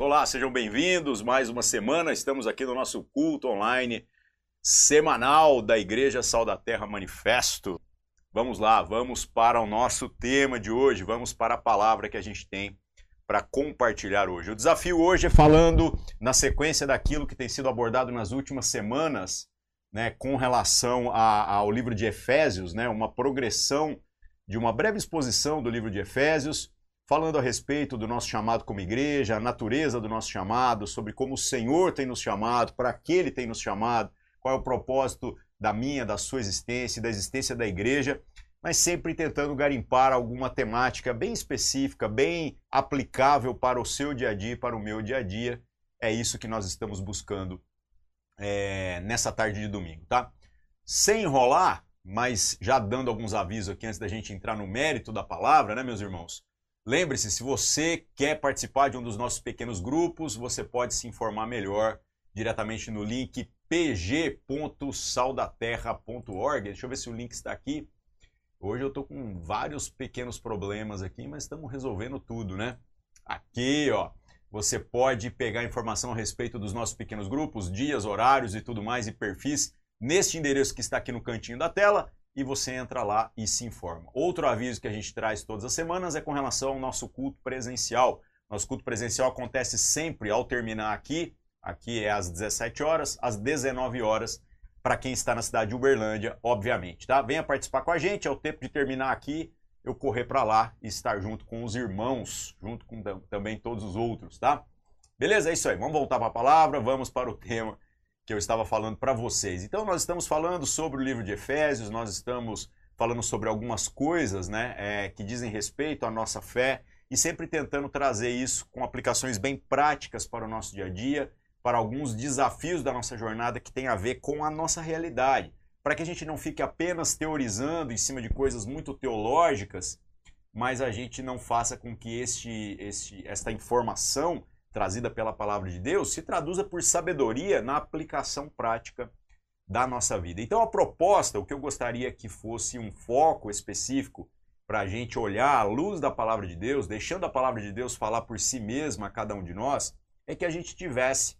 Olá, sejam bem-vindos. Mais uma semana, estamos aqui no nosso culto online semanal da Igreja Sal da Terra Manifesto. Vamos lá, vamos para o nosso tema de hoje, vamos para a palavra que a gente tem para compartilhar hoje. O desafio hoje é falando na sequência daquilo que tem sido abordado nas últimas semanas, né, com relação a, ao livro de Efésios, né, uma progressão de uma breve exposição do livro de Efésios falando a respeito do nosso chamado como igreja, a natureza do nosso chamado, sobre como o Senhor tem nos chamado, para que Ele tem nos chamado, qual é o propósito da minha, da sua existência e da existência da igreja, mas sempre tentando garimpar alguma temática bem específica, bem aplicável para o seu dia a dia e para o meu dia a dia. É isso que nós estamos buscando é, nessa tarde de domingo, tá? Sem enrolar, mas já dando alguns avisos aqui antes da gente entrar no mérito da palavra, né, meus irmãos? Lembre-se, se você quer participar de um dos nossos pequenos grupos, você pode se informar melhor diretamente no link pg.saudaterra.org. Deixa eu ver se o link está aqui. Hoje eu estou com vários pequenos problemas aqui, mas estamos resolvendo tudo, né? Aqui, ó, você pode pegar informação a respeito dos nossos pequenos grupos, dias, horários e tudo mais e perfis neste endereço que está aqui no cantinho da tela e você entra lá e se informa. Outro aviso que a gente traz todas as semanas é com relação ao nosso culto presencial. Nosso culto presencial acontece sempre ao terminar aqui, aqui é às 17 horas, às 19 horas, para quem está na cidade de Uberlândia, obviamente, tá? Venha participar com a gente, é o tempo de terminar aqui, eu correr para lá e estar junto com os irmãos, junto com também todos os outros, tá? Beleza? É isso aí. Vamos voltar para a palavra, vamos para o tema que eu estava falando para vocês. Então, nós estamos falando sobre o livro de Efésios, nós estamos falando sobre algumas coisas né, é, que dizem respeito à nossa fé e sempre tentando trazer isso com aplicações bem práticas para o nosso dia a dia, para alguns desafios da nossa jornada que tem a ver com a nossa realidade, para que a gente não fique apenas teorizando em cima de coisas muito teológicas, mas a gente não faça com que este, este, esta informação trazida pela palavra de Deus se traduza por sabedoria na aplicação prática da nossa vida. Então, a proposta, o que eu gostaria que fosse um foco específico para a gente olhar à luz da palavra de Deus, deixando a palavra de Deus falar por si mesma a cada um de nós, é que a gente tivesse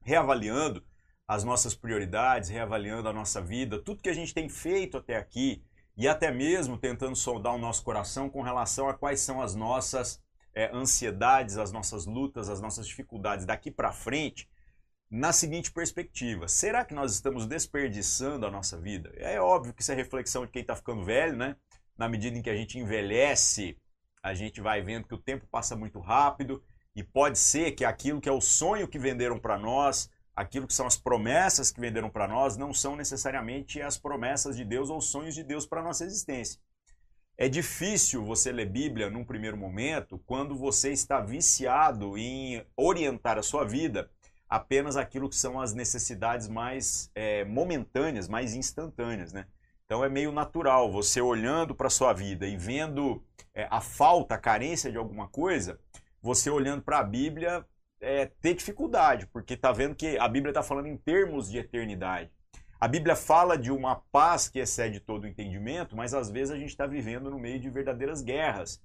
reavaliando as nossas prioridades, reavaliando a nossa vida, tudo que a gente tem feito até aqui e até mesmo tentando soldar o nosso coração com relação a quais são as nossas é, ansiedades, as nossas lutas, as nossas dificuldades daqui para frente na seguinte perspectiva: será que nós estamos desperdiçando a nossa vida? É óbvio que isso é reflexão de quem está ficando velho, né? Na medida em que a gente envelhece, a gente vai vendo que o tempo passa muito rápido e pode ser que aquilo que é o sonho que venderam para nós, aquilo que são as promessas que venderam para nós, não são necessariamente as promessas de Deus ou os sonhos de Deus para a nossa existência. É difícil você ler Bíblia num primeiro momento quando você está viciado em orientar a sua vida apenas aquilo que são as necessidades mais é, momentâneas, mais instantâneas, né? Então é meio natural você olhando para a sua vida e vendo é, a falta, a carência de alguma coisa, você olhando para a Bíblia é, ter dificuldade, porque está vendo que a Bíblia está falando em termos de eternidade. A Bíblia fala de uma paz que excede todo o entendimento, mas às vezes a gente está vivendo no meio de verdadeiras guerras.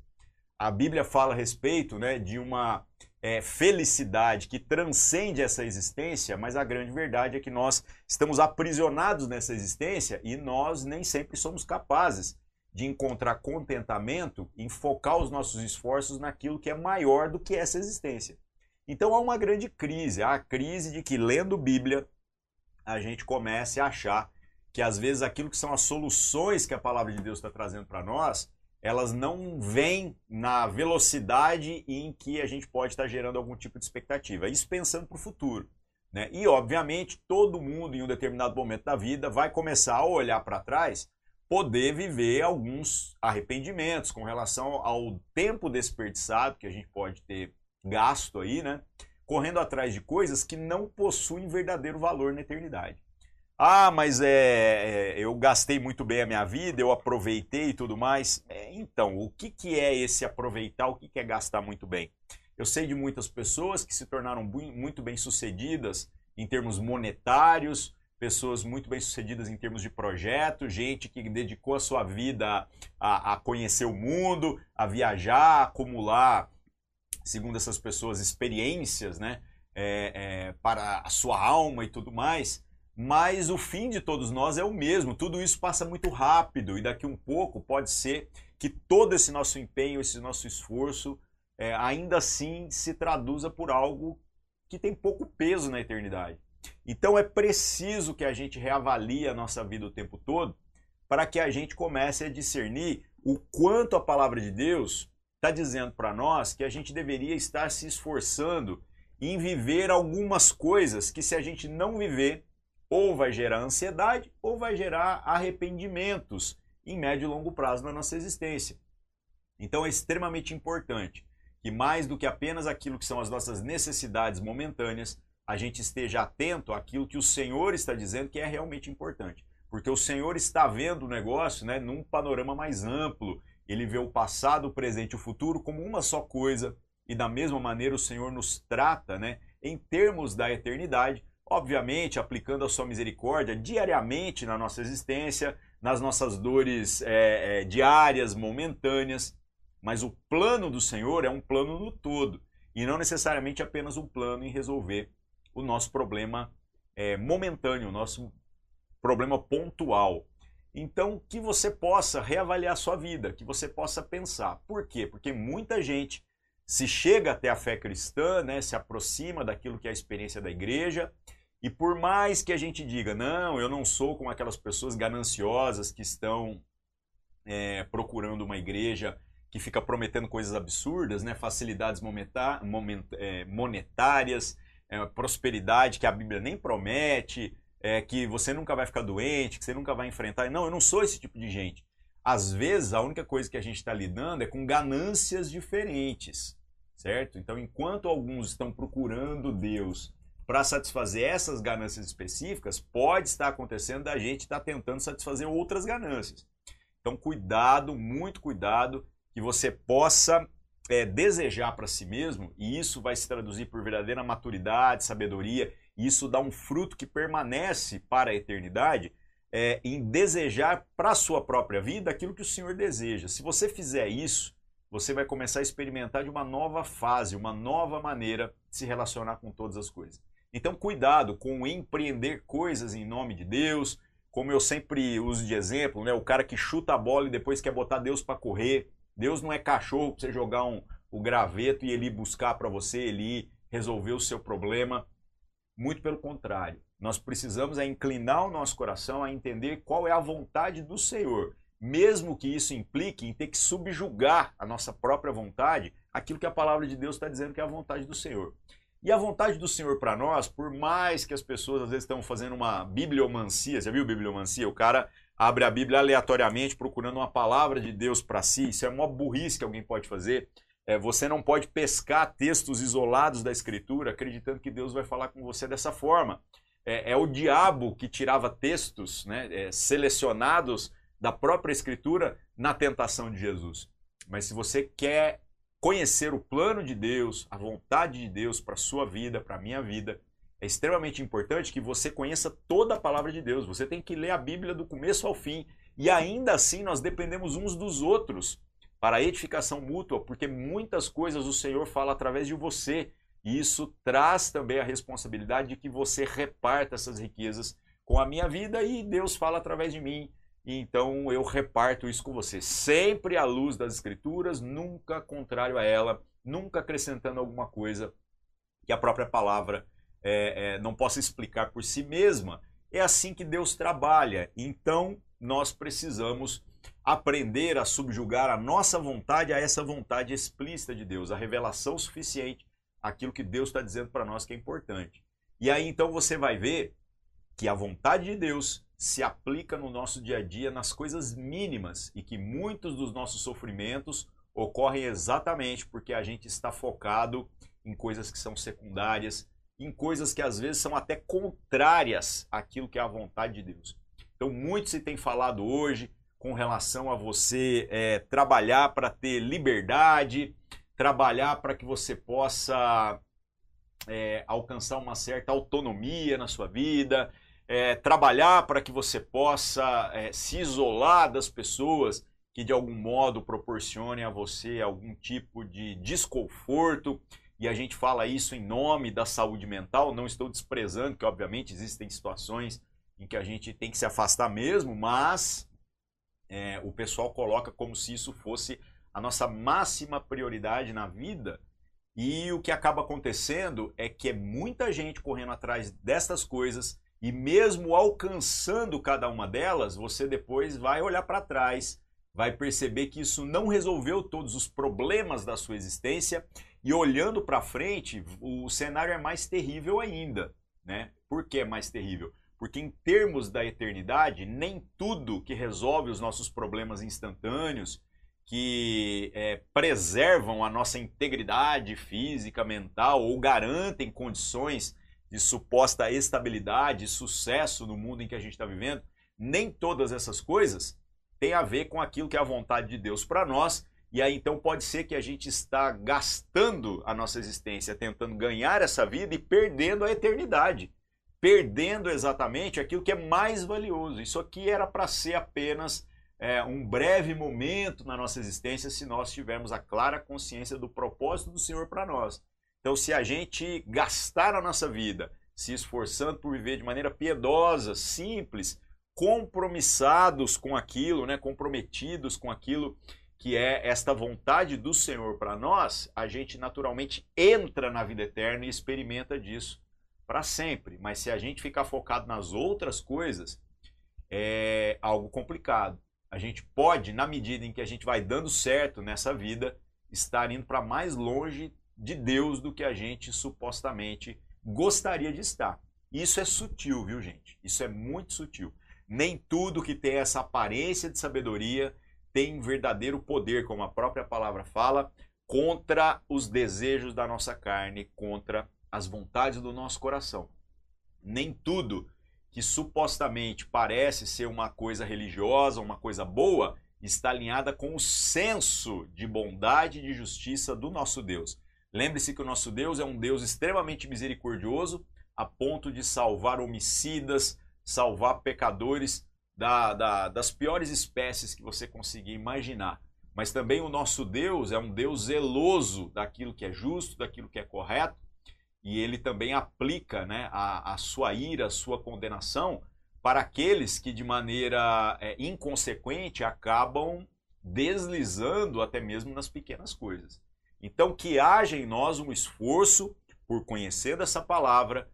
A Bíblia fala a respeito né, de uma é, felicidade que transcende essa existência, mas a grande verdade é que nós estamos aprisionados nessa existência e nós nem sempre somos capazes de encontrar contentamento em focar os nossos esforços naquilo que é maior do que essa existência. Então há uma grande crise, há a crise de que lendo Bíblia a gente comece a achar que às vezes aquilo que são as soluções que a palavra de Deus está trazendo para nós, elas não vêm na velocidade em que a gente pode estar gerando algum tipo de expectativa. Isso pensando para o futuro. Né? E, obviamente, todo mundo em um determinado momento da vida vai começar a olhar para trás, poder viver alguns arrependimentos com relação ao tempo desperdiçado que a gente pode ter gasto aí, né? Correndo atrás de coisas que não possuem verdadeiro valor na eternidade. Ah, mas é, é, eu gastei muito bem a minha vida, eu aproveitei e tudo mais. É, então, o que, que é esse aproveitar, o que, que é gastar muito bem? Eu sei de muitas pessoas que se tornaram muito bem sucedidas em termos monetários, pessoas muito bem sucedidas em termos de projeto, gente que dedicou a sua vida a, a conhecer o mundo, a viajar, a acumular segundo essas pessoas, experiências, né? É, é, para a sua alma e tudo mais, mas o fim de todos nós é o mesmo. Tudo isso passa muito rápido e daqui um pouco pode ser que todo esse nosso empenho, esse nosso esforço, é, ainda assim se traduza por algo que tem pouco peso na eternidade. Então é preciso que a gente reavalie a nossa vida o tempo todo para que a gente comece a discernir o quanto a palavra de Deus está dizendo para nós que a gente deveria estar se esforçando em viver algumas coisas que, se a gente não viver, ou vai gerar ansiedade ou vai gerar arrependimentos em médio e longo prazo na nossa existência. Então é extremamente importante que, mais do que apenas aquilo que são as nossas necessidades momentâneas, a gente esteja atento àquilo que o Senhor está dizendo que é realmente importante. Porque o Senhor está vendo o negócio né, num panorama mais amplo. Ele vê o passado, o presente e o futuro como uma só coisa. E da mesma maneira o Senhor nos trata né, em termos da eternidade, obviamente aplicando a sua misericórdia diariamente na nossa existência, nas nossas dores é, é, diárias, momentâneas. Mas o plano do Senhor é um plano no todo e não necessariamente apenas um plano em resolver o nosso problema é, momentâneo, o nosso problema pontual. Então, que você possa reavaliar sua vida, que você possa pensar. Por quê? Porque muita gente se chega até a fé cristã, né, se aproxima daquilo que é a experiência da igreja, e por mais que a gente diga, não, eu não sou como aquelas pessoas gananciosas que estão é, procurando uma igreja que fica prometendo coisas absurdas, né, facilidades é, monetárias, é, prosperidade que a Bíblia nem promete, é, que você nunca vai ficar doente, que você nunca vai enfrentar. Não, eu não sou esse tipo de gente. Às vezes, a única coisa que a gente está lidando é com ganâncias diferentes, certo? Então, enquanto alguns estão procurando Deus para satisfazer essas ganâncias específicas, pode estar acontecendo da gente estar tá tentando satisfazer outras ganâncias. Então, cuidado, muito cuidado, que você possa é, desejar para si mesmo, e isso vai se traduzir por verdadeira maturidade, sabedoria isso dá um fruto que permanece para a eternidade, é, em desejar para a sua própria vida aquilo que o Senhor deseja. Se você fizer isso, você vai começar a experimentar de uma nova fase, uma nova maneira de se relacionar com todas as coisas. Então, cuidado com empreender coisas em nome de Deus, como eu sempre uso de exemplo, né? o cara que chuta a bola e depois quer botar Deus para correr. Deus não é cachorro para você jogar um, o graveto e ele buscar para você, ele resolver o seu problema. Muito pelo contrário. Nós precisamos é inclinar o nosso coração a entender qual é a vontade do Senhor, mesmo que isso implique em ter que subjugar a nossa própria vontade, aquilo que a palavra de Deus está dizendo que é a vontade do Senhor. E a vontade do Senhor para nós, por mais que as pessoas às vezes estão fazendo uma bibliomancia, já viu bibliomancia? O cara abre a Bíblia aleatoriamente procurando uma palavra de Deus para si, isso é uma burrice que alguém pode fazer. É, você não pode pescar textos isolados da Escritura acreditando que Deus vai falar com você dessa forma. É, é o diabo que tirava textos né, é, selecionados da própria Escritura na tentação de Jesus. Mas se você quer conhecer o plano de Deus, a vontade de Deus para a sua vida, para a minha vida, é extremamente importante que você conheça toda a palavra de Deus. Você tem que ler a Bíblia do começo ao fim. E ainda assim nós dependemos uns dos outros para edificação mútua, porque muitas coisas o Senhor fala através de você. E isso traz também a responsabilidade de que você reparta essas riquezas com a minha vida e Deus fala através de mim. E então eu reparto isso com você. Sempre à luz das Escrituras, nunca contrário a ela, nunca acrescentando alguma coisa que a própria palavra é, é, não possa explicar por si mesma. É assim que Deus trabalha. Então nós precisamos aprender a subjugar a nossa vontade a essa vontade explícita de Deus, a revelação suficiente, aquilo que Deus está dizendo para nós que é importante. E aí então você vai ver que a vontade de Deus se aplica no nosso dia a dia nas coisas mínimas e que muitos dos nossos sofrimentos ocorrem exatamente porque a gente está focado em coisas que são secundárias, em coisas que às vezes são até contrárias àquilo que é a vontade de Deus. Então, muito se tem falado hoje com relação a você é, trabalhar para ter liberdade, trabalhar para que você possa é, alcançar uma certa autonomia na sua vida, é, trabalhar para que você possa é, se isolar das pessoas que de algum modo proporcione a você algum tipo de desconforto, e a gente fala isso em nome da saúde mental, não estou desprezando que obviamente existem situações em que a gente tem que se afastar mesmo, mas é, o pessoal coloca como se isso fosse a nossa máxima prioridade na vida. E o que acaba acontecendo é que é muita gente correndo atrás destas coisas e mesmo alcançando cada uma delas, você depois vai olhar para trás vai perceber que isso não resolveu todos os problemas da sua existência e olhando para frente, o cenário é mais terrível ainda, né? Por que é mais terrível? Porque em termos da eternidade, nem tudo que resolve os nossos problemas instantâneos, que é, preservam a nossa integridade física, mental ou garantem condições de suposta estabilidade e sucesso no mundo em que a gente está vivendo, nem todas essas coisas tem a ver com aquilo que é a vontade de Deus para nós. E aí então pode ser que a gente está gastando a nossa existência tentando ganhar essa vida e perdendo a eternidade. Perdendo exatamente aquilo que é mais valioso. Isso aqui era para ser apenas é, um breve momento na nossa existência se nós tivermos a clara consciência do propósito do Senhor para nós. Então, se a gente gastar a nossa vida se esforçando por viver de maneira piedosa, simples, compromissados com aquilo, né, comprometidos com aquilo que é esta vontade do Senhor para nós, a gente naturalmente entra na vida eterna e experimenta disso para sempre. Mas se a gente ficar focado nas outras coisas, é algo complicado. A gente pode, na medida em que a gente vai dando certo nessa vida, estar indo para mais longe de Deus do que a gente supostamente gostaria de estar. Isso é sutil, viu, gente? Isso é muito sutil. Nem tudo que tem essa aparência de sabedoria tem verdadeiro poder, como a própria palavra fala, contra os desejos da nossa carne, contra as vontades do nosso coração. Nem tudo que supostamente parece ser uma coisa religiosa, uma coisa boa, está alinhada com o senso de bondade e de justiça do nosso Deus. Lembre-se que o nosso Deus é um Deus extremamente misericordioso, a ponto de salvar homicidas, salvar pecadores da, da, das piores espécies que você conseguir imaginar. Mas também o nosso Deus é um Deus zeloso daquilo que é justo, daquilo que é correto, e ele também aplica né, a, a sua ira, a sua condenação para aqueles que de maneira é, inconsequente acabam deslizando até mesmo nas pequenas coisas. Então, que haja em nós um esforço por conhecer dessa palavra,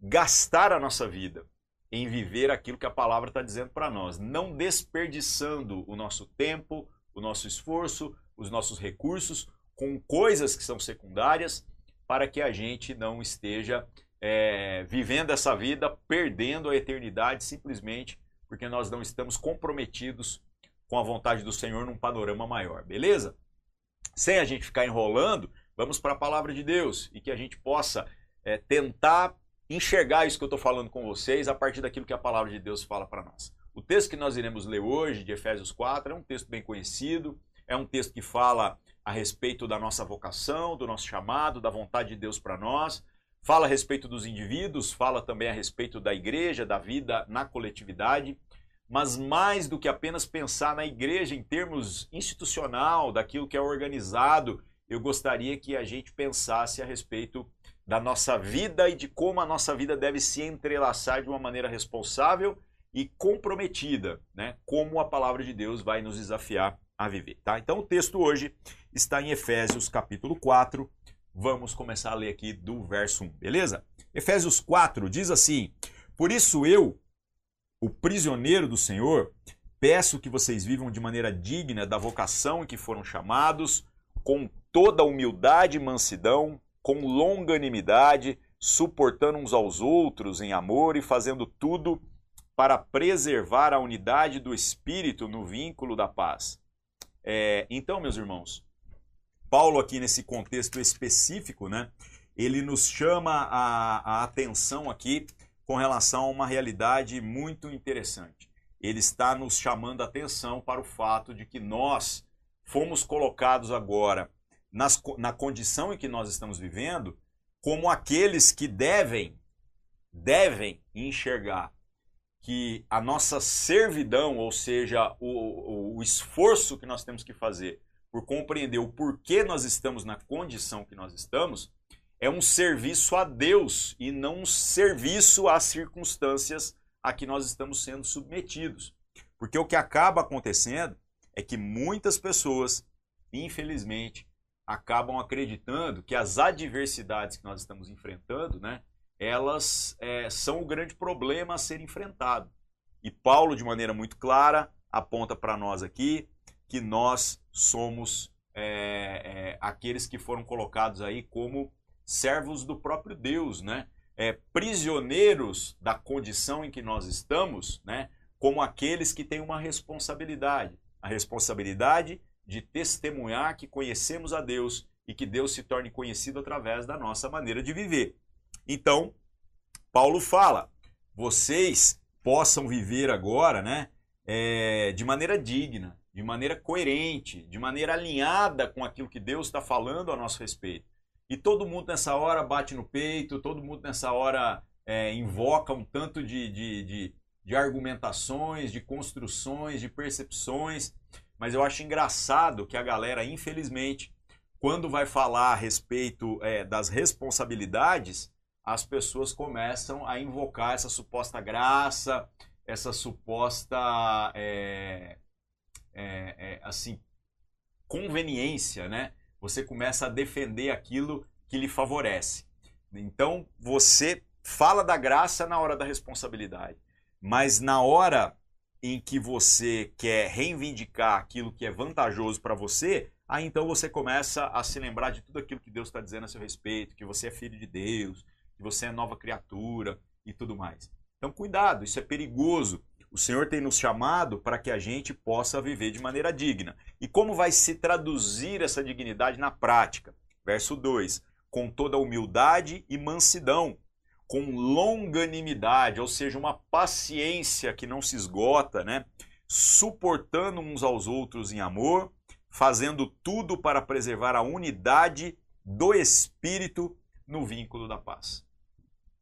gastar a nossa vida em viver aquilo que a palavra está dizendo para nós, não desperdiçando o nosso tempo, o nosso esforço, os nossos recursos com coisas que são secundárias, para que a gente não esteja é, vivendo essa vida perdendo a eternidade simplesmente porque nós não estamos comprometidos com a vontade do Senhor num panorama maior, beleza? Sem a gente ficar enrolando, vamos para a palavra de Deus e que a gente possa é, tentar enxergar isso que eu estou falando com vocês a partir daquilo que a palavra de Deus fala para nós. O texto que nós iremos ler hoje, de Efésios 4, é um texto bem conhecido, é um texto que fala a respeito da nossa vocação, do nosso chamado, da vontade de Deus para nós, fala a respeito dos indivíduos, fala também a respeito da igreja, da vida na coletividade, mas mais do que apenas pensar na igreja em termos institucional, daquilo que é organizado, eu gostaria que a gente pensasse a respeito da nossa vida e de como a nossa vida deve se entrelaçar de uma maneira responsável e comprometida, né? Como a palavra de Deus vai nos desafiar a viver, tá? Então o texto hoje está em Efésios capítulo 4. Vamos começar a ler aqui do verso 1, beleza? Efésios 4 diz assim: Por isso eu, o prisioneiro do Senhor, peço que vocês vivam de maneira digna da vocação em que foram chamados, com toda humildade e mansidão, com longanimidade, suportando uns aos outros em amor e fazendo tudo para preservar a unidade do espírito no vínculo da paz. É, então, meus irmãos, Paulo aqui nesse contexto específico, né, ele nos chama a, a atenção aqui com relação a uma realidade muito interessante. Ele está nos chamando a atenção para o fato de que nós fomos colocados agora nas, na condição em que nós estamos vivendo, como aqueles que devem, devem enxergar que a nossa servidão, ou seja, o, o, o esforço que nós temos que fazer por compreender o porquê nós estamos na condição que nós estamos, é um serviço a Deus e não um serviço às circunstâncias a que nós estamos sendo submetidos. Porque o que acaba acontecendo é que muitas pessoas, infelizmente, acabam acreditando que as adversidades que nós estamos enfrentando, né, elas é, são o grande problema a ser enfrentado. E Paulo, de maneira muito clara, aponta para nós aqui que nós somos é, é, aqueles que foram colocados aí como servos do próprio Deus, né? É, prisioneiros da condição em que nós estamos, né? Como aqueles que têm uma responsabilidade, a responsabilidade de testemunhar que conhecemos a Deus e que Deus se torne conhecido através da nossa maneira de viver. Então, Paulo fala: vocês possam viver agora, né? É, de maneira digna, de maneira coerente, de maneira alinhada com aquilo que Deus está falando a nosso respeito. E todo mundo nessa hora bate no peito, todo mundo nessa hora é, invoca um tanto de, de, de, de argumentações, de construções, de percepções. Mas eu acho engraçado que a galera, infelizmente, quando vai falar a respeito é, das responsabilidades, as pessoas começam a invocar essa suposta graça, essa suposta é, é, é, assim, conveniência, né? Você começa a defender aquilo que lhe favorece. Então, você fala da graça na hora da responsabilidade, mas na hora em que você quer reivindicar aquilo que é vantajoso para você, aí então você começa a se lembrar de tudo aquilo que Deus está dizendo a seu respeito, que você é filho de Deus, que você é nova criatura e tudo mais. Então, cuidado, isso é perigoso. O Senhor tem nos chamado para que a gente possa viver de maneira digna. E como vai se traduzir essa dignidade na prática? Verso 2: com toda humildade e mansidão, com longanimidade, ou seja, uma paciência que não se esgota, né? suportando uns aos outros em amor, fazendo tudo para preservar a unidade do espírito no vínculo da paz.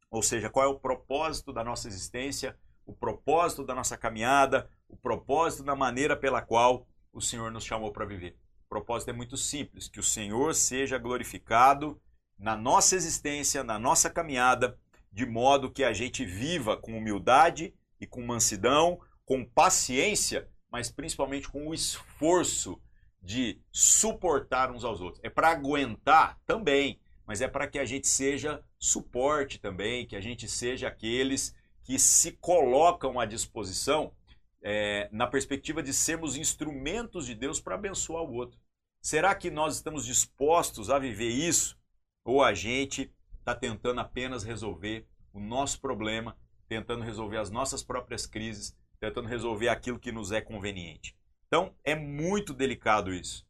Ou seja, qual é o propósito da nossa existência? o propósito da nossa caminhada, o propósito da maneira pela qual o Senhor nos chamou para viver. O propósito é muito simples: que o Senhor seja glorificado na nossa existência, na nossa caminhada, de modo que a gente viva com humildade e com mansidão, com paciência, mas principalmente com o esforço de suportar uns aos outros. É para aguentar também, mas é para que a gente seja suporte também, que a gente seja aqueles que se colocam à disposição é, na perspectiva de sermos instrumentos de Deus para abençoar o outro. Será que nós estamos dispostos a viver isso? Ou a gente está tentando apenas resolver o nosso problema, tentando resolver as nossas próprias crises, tentando resolver aquilo que nos é conveniente? Então, é muito delicado isso.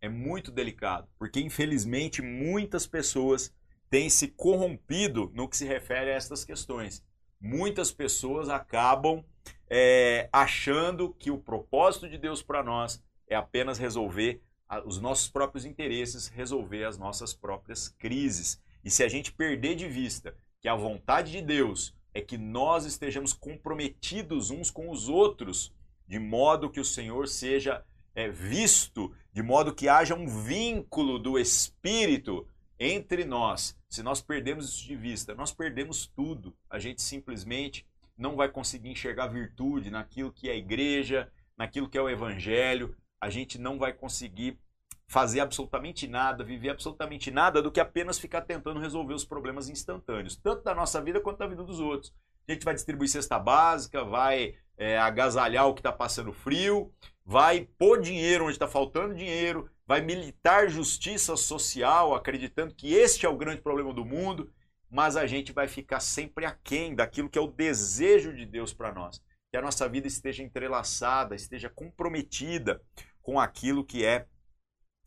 É muito delicado, porque infelizmente muitas pessoas têm se corrompido no que se refere a estas questões muitas pessoas acabam é, achando que o propósito de Deus para nós é apenas resolver os nossos próprios interesses, resolver as nossas próprias crises. E se a gente perder de vista que a vontade de Deus é que nós estejamos comprometidos uns com os outros, de modo que o Senhor seja é, visto, de modo que haja um vínculo do Espírito entre nós, se nós perdemos isso de vista, nós perdemos tudo. A gente simplesmente não vai conseguir enxergar virtude naquilo que é a igreja, naquilo que é o evangelho. A gente não vai conseguir fazer absolutamente nada, viver absolutamente nada do que apenas ficar tentando resolver os problemas instantâneos, tanto da nossa vida quanto da vida dos outros. A gente vai distribuir cesta básica, vai é, agasalhar o que está passando frio, vai pôr dinheiro onde está faltando dinheiro, vai militar justiça social, acreditando que este é o grande problema do mundo, mas a gente vai ficar sempre aquém daquilo que é o desejo de Deus para nós. Que a nossa vida esteja entrelaçada, esteja comprometida com aquilo que é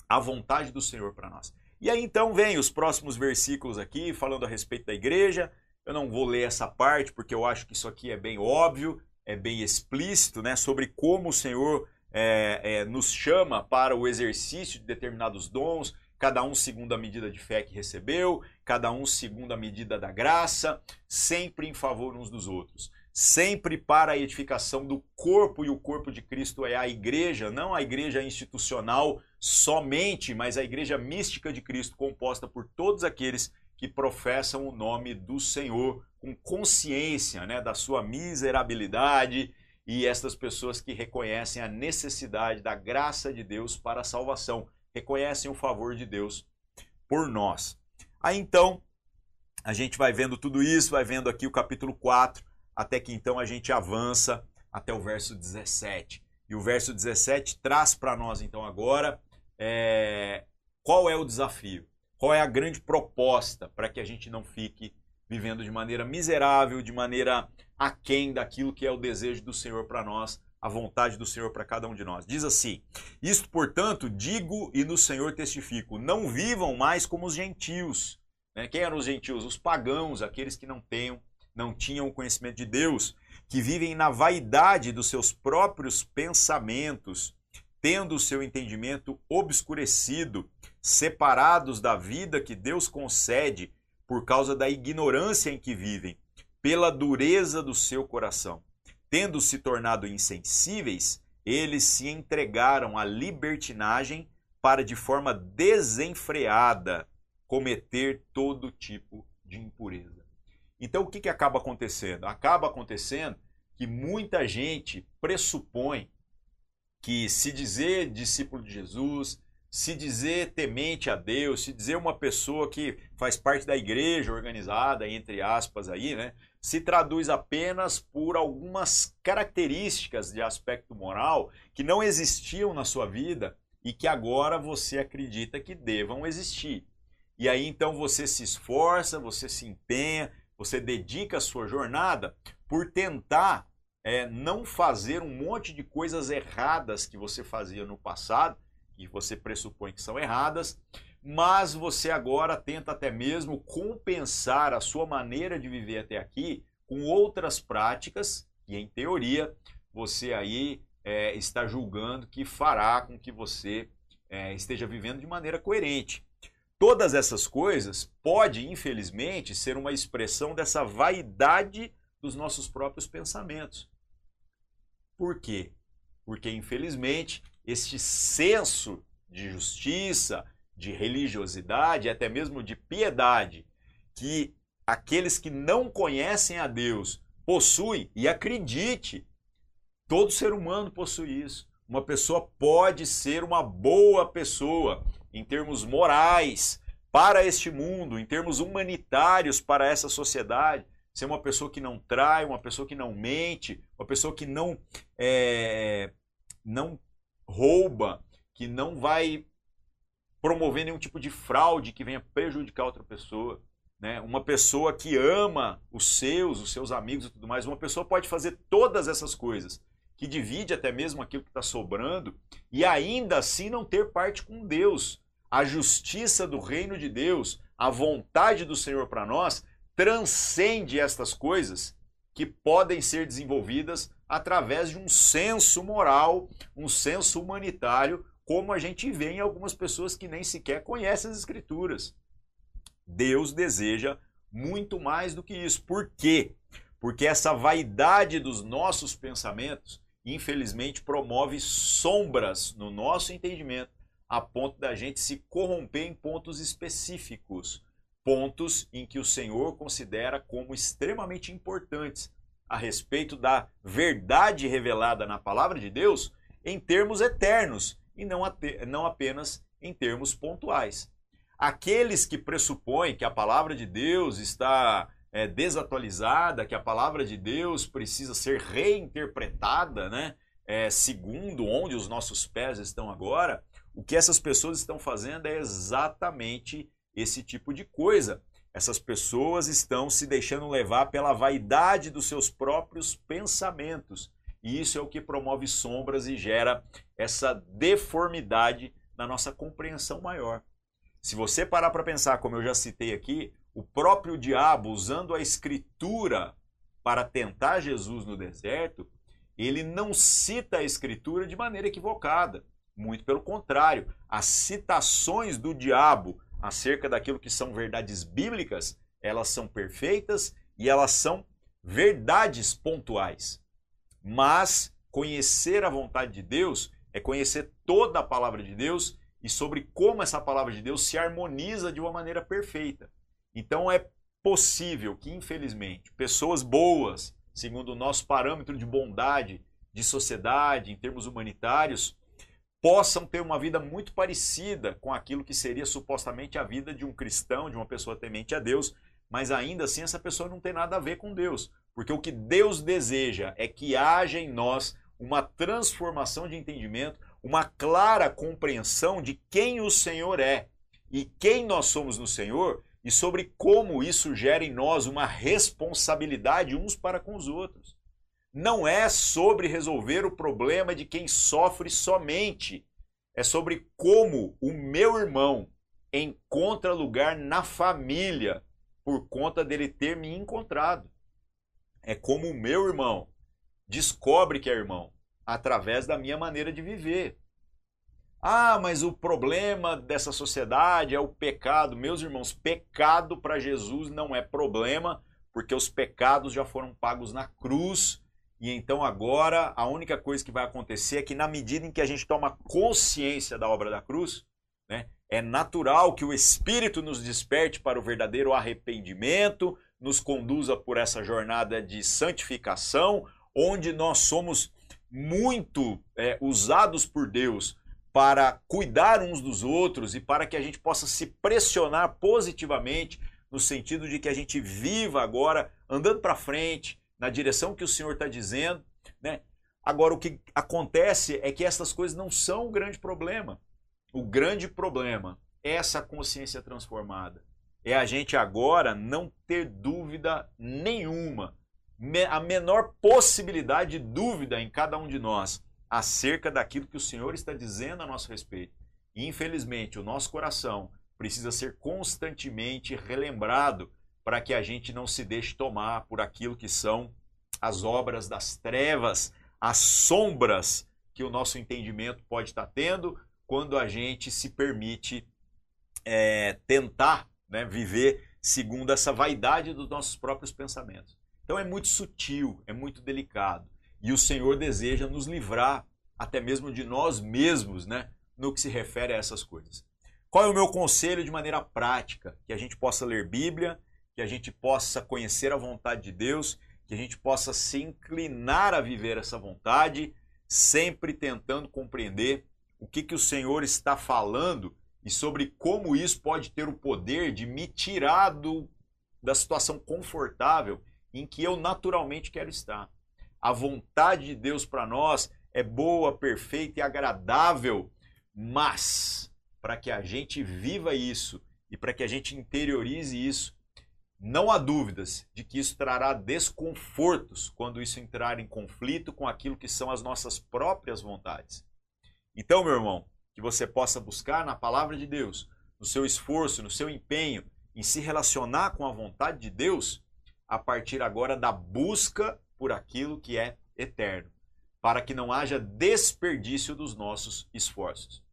a vontade do Senhor para nós. E aí então vem os próximos versículos aqui, falando a respeito da igreja. Eu não vou ler essa parte, porque eu acho que isso aqui é bem óbvio, é bem explícito, né? Sobre como o Senhor é, é, nos chama para o exercício de determinados dons, cada um segundo a medida de fé que recebeu, cada um segundo a medida da graça, sempre em favor uns dos outros, sempre para a edificação do corpo, e o corpo de Cristo é a igreja, não a igreja institucional somente, mas a igreja mística de Cristo, composta por todos aqueles que professam o nome do Senhor com consciência né, da sua miserabilidade e estas pessoas que reconhecem a necessidade da graça de Deus para a salvação, reconhecem o favor de Deus por nós. Aí então, a gente vai vendo tudo isso, vai vendo aqui o capítulo 4, até que então a gente avança até o verso 17. E o verso 17 traz para nós então agora é, qual é o desafio, qual é a grande proposta para que a gente não fique vivendo de maneira miserável, de maneira aquém daquilo que é o desejo do Senhor para nós, a vontade do Senhor para cada um de nós. Diz assim: Isto, portanto, digo e no Senhor testifico: não vivam mais como os gentios. Né? Quem eram os gentios? Os pagãos, aqueles que não tenham, não tinham o conhecimento de Deus, que vivem na vaidade dos seus próprios pensamentos, tendo o seu entendimento obscurecido, separados da vida que Deus concede por causa da ignorância em que vivem, pela dureza do seu coração. Tendo se tornado insensíveis, eles se entregaram à libertinagem para, de forma desenfreada, cometer todo tipo de impureza. Então, o que, que acaba acontecendo? Acaba acontecendo que muita gente pressupõe que se dizer discípulo de Jesus, se dizer temente a Deus, se dizer uma pessoa que faz parte da igreja organizada, entre aspas aí, né, se traduz apenas por algumas características de aspecto moral que não existiam na sua vida e que agora você acredita que devam existir. E aí então você se esforça, você se empenha, você dedica a sua jornada por tentar é, não fazer um monte de coisas erradas que você fazia no passado, que você pressupõe que são erradas, mas você agora tenta até mesmo compensar a sua maneira de viver até aqui com outras práticas que, em teoria, você aí é, está julgando que fará com que você é, esteja vivendo de maneira coerente. Todas essas coisas pode, infelizmente, ser uma expressão dessa vaidade dos nossos próprios pensamentos. Por quê? Porque, infelizmente, este senso de justiça, de religiosidade, até mesmo de piedade, que aqueles que não conhecem a Deus possuem, e acredite, todo ser humano possui isso. Uma pessoa pode ser uma boa pessoa em termos morais para este mundo, em termos humanitários para essa sociedade. Ser uma pessoa que não trai, uma pessoa que não mente, uma pessoa que não, é, não rouba, que não vai promover nenhum tipo de fraude que venha prejudicar outra pessoa. Né? Uma pessoa que ama os seus, os seus amigos e tudo mais, uma pessoa pode fazer todas essas coisas, que divide até mesmo aquilo que está sobrando, e ainda assim não ter parte com Deus. A justiça do reino de Deus, a vontade do Senhor para nós, transcende estas coisas que podem ser desenvolvidas através de um senso moral, um senso humanitário, como a gente vê em algumas pessoas que nem sequer conhecem as Escrituras. Deus deseja muito mais do que isso. Por quê? Porque essa vaidade dos nossos pensamentos, infelizmente, promove sombras no nosso entendimento, a ponto da gente se corromper em pontos específicos, pontos em que o Senhor considera como extremamente importantes a respeito da verdade revelada na palavra de Deus em termos eternos e não, não apenas em termos pontuais. Aqueles que pressupõem que a palavra de Deus está é, desatualizada, que a palavra de Deus precisa ser reinterpretada, né? É, segundo onde os nossos pés estão agora, o que essas pessoas estão fazendo é exatamente esse tipo de coisa. Essas pessoas estão se deixando levar pela vaidade dos seus próprios pensamentos. E isso é o que promove sombras e gera essa deformidade na nossa compreensão maior. Se você parar para pensar, como eu já citei aqui, o próprio diabo usando a escritura para tentar Jesus no deserto, ele não cita a escritura de maneira equivocada. Muito pelo contrário, as citações do diabo acerca daquilo que são verdades bíblicas, elas são perfeitas e elas são verdades pontuais. Mas conhecer a vontade de Deus é conhecer toda a palavra de Deus e sobre como essa palavra de Deus se harmoniza de uma maneira perfeita. Então é possível que, infelizmente, pessoas boas, segundo o nosso parâmetro de bondade, de sociedade, em termos humanitários, possam ter uma vida muito parecida com aquilo que seria supostamente a vida de um cristão, de uma pessoa temente a Deus, mas ainda assim essa pessoa não tem nada a ver com Deus, porque o que Deus deseja é que haja em nós uma transformação de entendimento, uma clara compreensão de quem o Senhor é e quem nós somos no Senhor e sobre como isso gera em nós uma responsabilidade uns para com os outros. Não é sobre resolver o problema de quem sofre somente, é sobre como o meu irmão encontra lugar na família por conta dele ter me encontrado. É como o meu irmão descobre que é irmão através da minha maneira de viver. Ah, mas o problema dessa sociedade é o pecado. Meus irmãos, pecado para Jesus não é problema, porque os pecados já foram pagos na cruz. E então agora a única coisa que vai acontecer é que na medida em que a gente toma consciência da obra da cruz, né, é natural que o Espírito nos desperte para o verdadeiro arrependimento, nos conduza por essa jornada de santificação, onde nós somos muito é, usados por Deus para cuidar uns dos outros e para que a gente possa se pressionar positivamente no sentido de que a gente viva agora andando para frente na direção que o Senhor está dizendo, né? Agora o que acontece é que essas coisas não são o grande problema. O grande problema é essa consciência transformada. É a gente agora não ter dúvida nenhuma a menor possibilidade de dúvida em cada um de nós acerca daquilo que o Senhor está dizendo a nosso respeito. E, infelizmente, o nosso coração precisa ser constantemente relembrado para que a gente não se deixe tomar por aquilo que são as obras das trevas, as sombras que o nosso entendimento pode estar tendo quando a gente se permite é, tentar né, viver segundo essa vaidade dos nossos próprios pensamentos. Então é muito sutil, é muito delicado. E o Senhor deseja nos livrar até mesmo de nós mesmos, né? No que se refere a essas coisas. Qual é o meu conselho de maneira prática? Que a gente possa ler Bíblia, que a gente possa conhecer a vontade de Deus, que a gente possa se inclinar a viver essa vontade, sempre tentando compreender o que, que o Senhor está falando e sobre como isso pode ter o poder de me tirar do, da situação confortável em que eu naturalmente quero estar. A vontade de Deus para nós é boa, perfeita e agradável, mas para que a gente viva isso e para que a gente interiorize isso, não há dúvidas de que isso trará desconfortos quando isso entrar em conflito com aquilo que são as nossas próprias vontades. Então, meu irmão, que você possa buscar na palavra de Deus, no seu esforço, no seu empenho em se relacionar com a vontade de Deus, a partir agora da busca por aquilo que é eterno, para que não haja desperdício dos nossos esforços.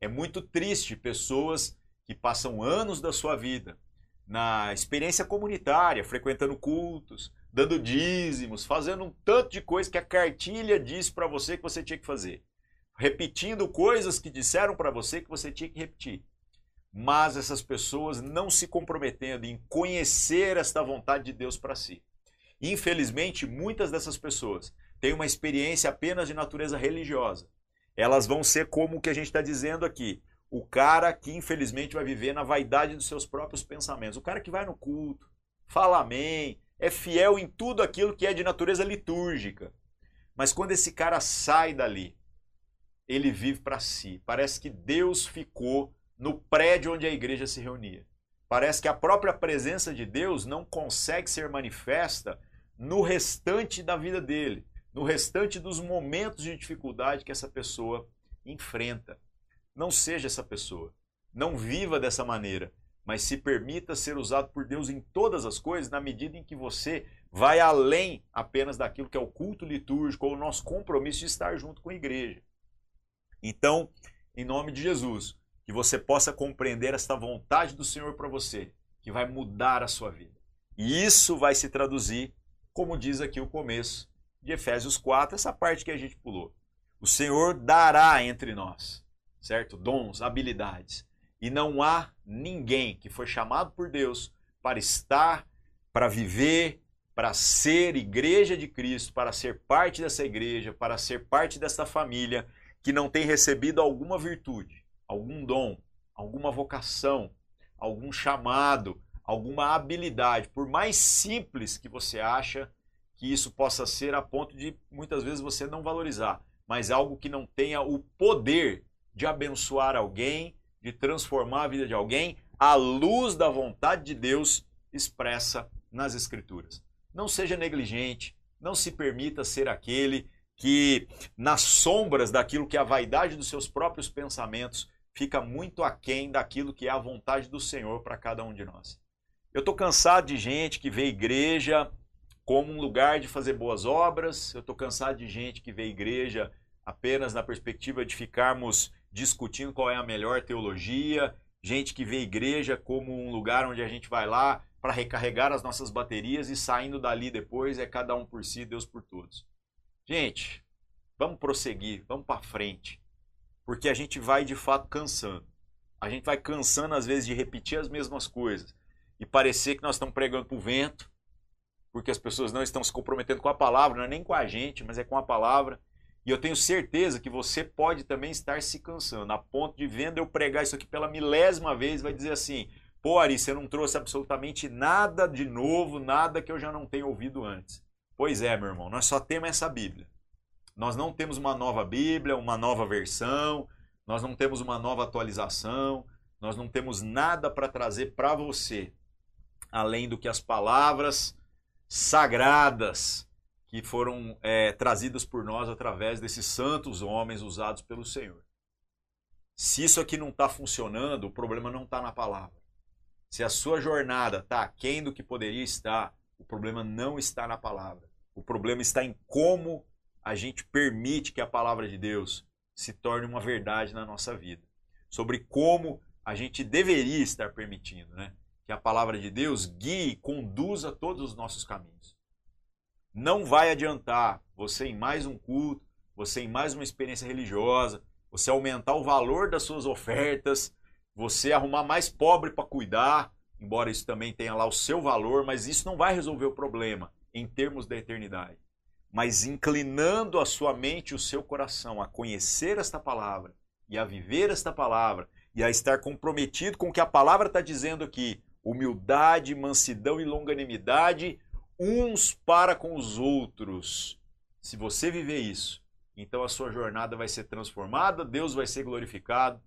É muito triste pessoas que passam anos da sua vida na experiência comunitária, frequentando cultos, dando dízimos, fazendo um tanto de coisa que a cartilha disse para você que você tinha que fazer, repetindo coisas que disseram para você que você tinha que repetir mas essas pessoas não se comprometendo em conhecer esta vontade de Deus para si. Infelizmente, muitas dessas pessoas têm uma experiência apenas de natureza religiosa. Elas vão ser como o que a gente está dizendo aqui. O cara que infelizmente vai viver na vaidade dos seus próprios pensamentos. O cara que vai no culto, fala amém, é fiel em tudo aquilo que é de natureza litúrgica. Mas quando esse cara sai dali, ele vive para si. Parece que Deus ficou no prédio onde a igreja se reunia. Parece que a própria presença de Deus não consegue ser manifesta no restante da vida dele, no restante dos momentos de dificuldade que essa pessoa enfrenta. Não seja essa pessoa. Não viva dessa maneira, mas se permita ser usado por Deus em todas as coisas, na medida em que você vai além apenas daquilo que é o culto litúrgico ou o nosso compromisso de estar junto com a igreja. Então, em nome de Jesus, que você possa compreender esta vontade do Senhor para você, que vai mudar a sua vida. E isso vai se traduzir como diz aqui o começo de Efésios 4, essa parte que a gente pulou. O Senhor dará entre nós, certo? Dons, habilidades. E não há ninguém que foi chamado por Deus para estar, para viver, para ser igreja de Cristo, para ser parte dessa igreja, para ser parte desta família, que não tem recebido alguma virtude, algum dom, alguma vocação, algum chamado, alguma habilidade, por mais simples que você acha que isso possa ser, a ponto de muitas vezes você não valorizar, mas algo que não tenha o poder de abençoar alguém, de transformar a vida de alguém, à luz da vontade de Deus expressa nas Escrituras. Não seja negligente, não se permita ser aquele que, nas sombras daquilo que é a vaidade dos seus próprios pensamentos, fica muito aquém daquilo que é a vontade do Senhor para cada um de nós. Eu estou cansado de gente que vê igreja como um lugar de fazer boas obras, eu estou cansado de gente que vê igreja apenas na perspectiva de ficarmos discutindo qual é a melhor teologia, gente que vê igreja como um lugar onde a gente vai lá para recarregar as nossas baterias e saindo dali depois é cada um por si, Deus por todos. Gente, vamos prosseguir, vamos para frente, porque a gente vai de fato cansando. A gente vai cansando às vezes de repetir as mesmas coisas e parecer que nós estamos pregando para o vento, porque as pessoas não estão se comprometendo com a palavra, não é nem com a gente, mas é com a palavra. E eu tenho certeza que você pode também estar se cansando, a ponto de vendo eu pregar isso aqui pela milésima vez, vai dizer assim: pô, Ari, você não trouxe absolutamente nada de novo, nada que eu já não tenha ouvido antes. Pois é, meu irmão, nós só temos essa Bíblia. Nós não temos uma nova Bíblia, uma nova versão, nós não temos uma nova atualização, nós não temos nada para trazer para você, além do que as palavras sagradas que foram é, trazidas por nós através desses santos homens usados pelo Senhor. Se isso aqui não está funcionando, o problema não está na palavra. Se a sua jornada está aquém do que poderia estar, o problema não está na palavra. O problema está em como a gente permite que a palavra de Deus se torne uma verdade na nossa vida. Sobre como a gente deveria estar permitindo, né? Que a palavra de Deus guie e conduza todos os nossos caminhos. Não vai adiantar você em mais um culto, você em mais uma experiência religiosa, você aumentar o valor das suas ofertas, você arrumar mais pobre para cuidar, embora isso também tenha lá o seu valor, mas isso não vai resolver o problema em termos da eternidade. Mas inclinando a sua mente e o seu coração a conhecer esta palavra e a viver esta palavra e a estar comprometido com o que a palavra está dizendo aqui, humildade, mansidão e longanimidade uns para com os outros. Se você viver isso, então a sua jornada vai ser transformada, Deus vai ser glorificado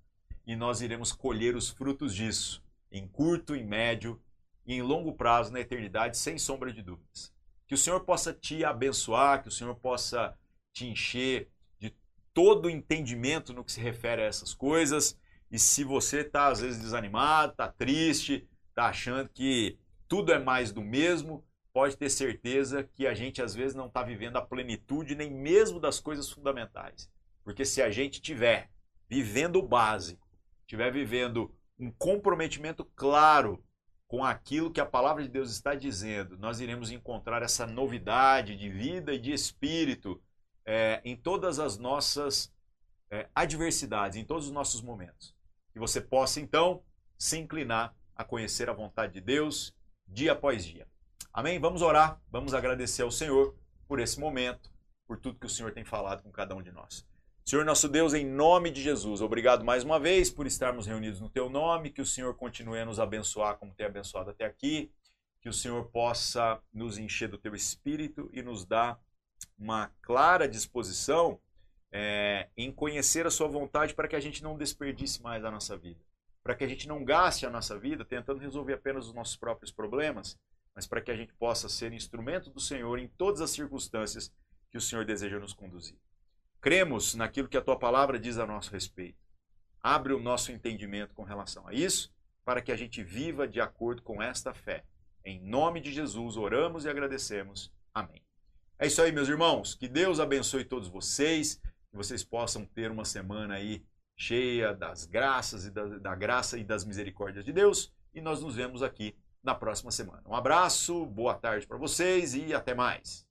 e nós iremos colher os frutos disso em curto, em médio e em longo prazo na eternidade, sem sombra de dúvidas. Que o Senhor possa te abençoar, que o Senhor possa te encher de todo o entendimento no que se refere a essas coisas. E se você está às vezes desanimado, está triste, está achando que tudo é mais do mesmo, pode ter certeza que a gente às vezes não está vivendo a plenitude nem mesmo das coisas fundamentais. Porque se a gente tiver vivendo o básico, estiver vivendo um comprometimento claro com aquilo que a palavra de Deus está dizendo, nós iremos encontrar essa novidade de vida e de espírito é, em todas as nossas é, adversidades, em todos os nossos momentos. Que você possa, então, se inclinar a conhecer a vontade de Deus dia após dia. Amém? Vamos orar, vamos agradecer ao Senhor por esse momento, por tudo que o Senhor tem falado com cada um de nós. Senhor nosso Deus, em nome de Jesus, obrigado mais uma vez por estarmos reunidos no Teu nome, que o Senhor continue a nos abençoar como tem abençoado até aqui, que o Senhor possa nos encher do Teu Espírito e nos dar uma clara disposição é, em conhecer a Sua vontade para que a gente não desperdice mais a nossa vida, para que a gente não gaste a nossa vida tentando resolver apenas os nossos próprios problemas, mas para que a gente possa ser instrumento do Senhor em todas as circunstâncias que o Senhor deseja nos conduzir. Cremos naquilo que a tua palavra diz a nosso respeito. Abre o nosso entendimento com relação a isso, para que a gente viva de acordo com esta fé. Em nome de Jesus, oramos e agradecemos. Amém. É isso aí, meus irmãos. Que Deus abençoe todos vocês, que vocês possam ter uma semana aí cheia das graças e da, da graça e das misericórdias de Deus. E nós nos vemos aqui na próxima semana. Um abraço, boa tarde para vocês e até mais.